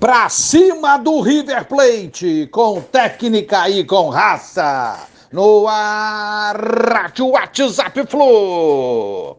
Pra cima do River Plate, com técnica e com raça. No ar, Rádio WhatsApp Flu.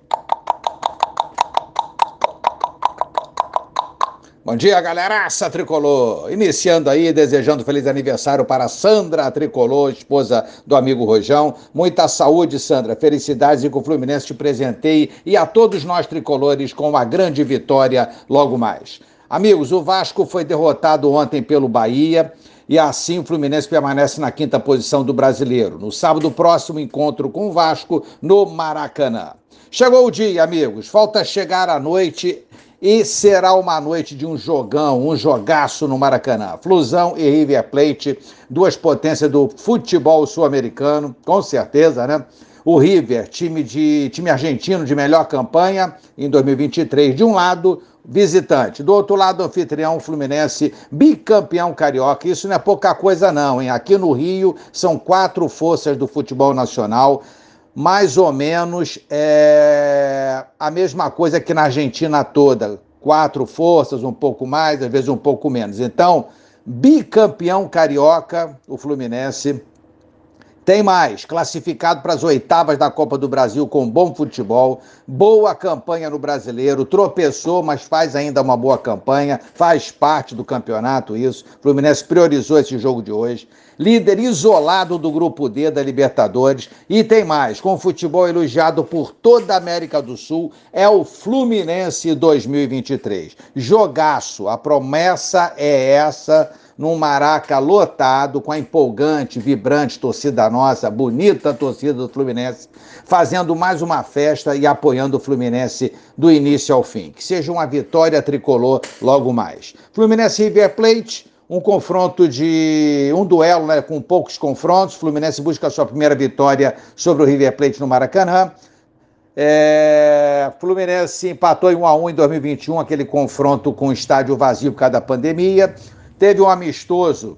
Bom dia, galeraça tricolor. Iniciando aí, desejando feliz aniversário para Sandra Tricolor, esposa do amigo Rojão. Muita saúde, Sandra. Felicidades e que o Fluminense te presenteie e a todos nós tricolores com uma grande vitória logo mais. Amigos, o Vasco foi derrotado ontem pelo Bahia e assim o Fluminense permanece na quinta posição do brasileiro. No sábado próximo, encontro com o Vasco no Maracanã. Chegou o dia, amigos. Falta chegar a noite e será uma noite de um jogão, um jogaço no Maracanã. Flusão e River Plate, duas potências do futebol sul-americano, com certeza, né? O River, time de time argentino de melhor campanha em 2023, de um lado, visitante. Do outro lado, anfitrião Fluminense, bicampeão carioca. Isso não é pouca coisa, não, hein? Aqui no Rio são quatro forças do futebol nacional. Mais ou menos é a mesma coisa que na Argentina toda. Quatro forças, um pouco mais, às vezes um pouco menos. Então, bicampeão carioca, o Fluminense tem mais, classificado para as oitavas da Copa do Brasil com bom futebol, boa campanha no brasileiro, tropeçou, mas faz ainda uma boa campanha, faz parte do campeonato isso. Fluminense priorizou esse jogo de hoje. Líder isolado do grupo D da Libertadores. E tem mais, com futebol elogiado por toda a América do Sul, é o Fluminense 2023. Jogaço, a promessa é essa num Maraca lotado, com a empolgante, vibrante torcida nossa, bonita torcida do Fluminense, fazendo mais uma festa e apoiando o Fluminense do início ao fim. Que seja uma vitória tricolor logo mais. Fluminense River Plate, um confronto de. um duelo né, com poucos confrontos. Fluminense busca sua primeira vitória sobre o River Plate no Maracanã. É, Fluminense empatou em 1 a 1 em 2021, aquele confronto com o estádio vazio por causa da pandemia. Teve um amistoso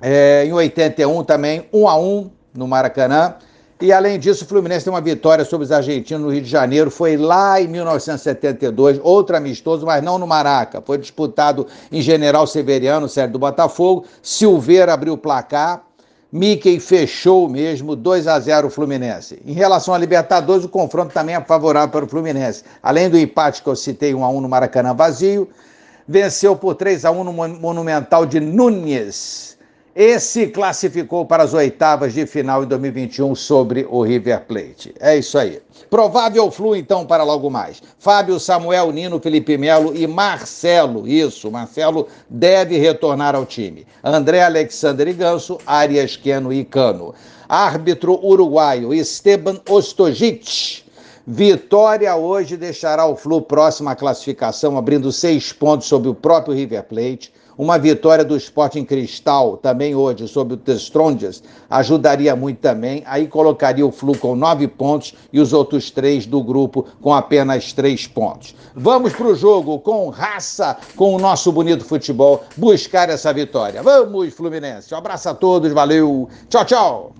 é, em 81 também, 1 a 1 no Maracanã. E além disso, o Fluminense tem uma vitória sobre os argentinos no Rio de Janeiro. Foi lá em 1972, outro amistoso, mas não no Maraca. Foi disputado em General Severiano, série do Botafogo. Silveira abriu o placar. Mickey fechou mesmo, 2 a 0 o Fluminense. Em relação à Libertadores, o confronto também é favorável para o Fluminense. Além do empate que eu citei, 1 a 1 no Maracanã vazio, venceu por 3 a 1 no Monumental de Nunes. Esse classificou para as oitavas de final em 2021 sobre o River Plate. É isso aí. Provável flu, então, para logo mais. Fábio, Samuel, Nino, Felipe Melo e Marcelo. Isso, Marcelo deve retornar ao time. André Alexander e Ganso, Arias, Queno e Cano. Árbitro uruguaio, Esteban Ostojic. Vitória hoje deixará o Flu próximo à classificação, abrindo seis pontos sobre o próprio River Plate. Uma vitória do Sporting Cristal também hoje sobre o The Strongest ajudaria muito também. Aí colocaria o Flu com nove pontos e os outros três do grupo com apenas três pontos. Vamos para o jogo com raça, com o nosso bonito futebol, buscar essa vitória. Vamos, Fluminense. Um abraço a todos, valeu. Tchau, tchau.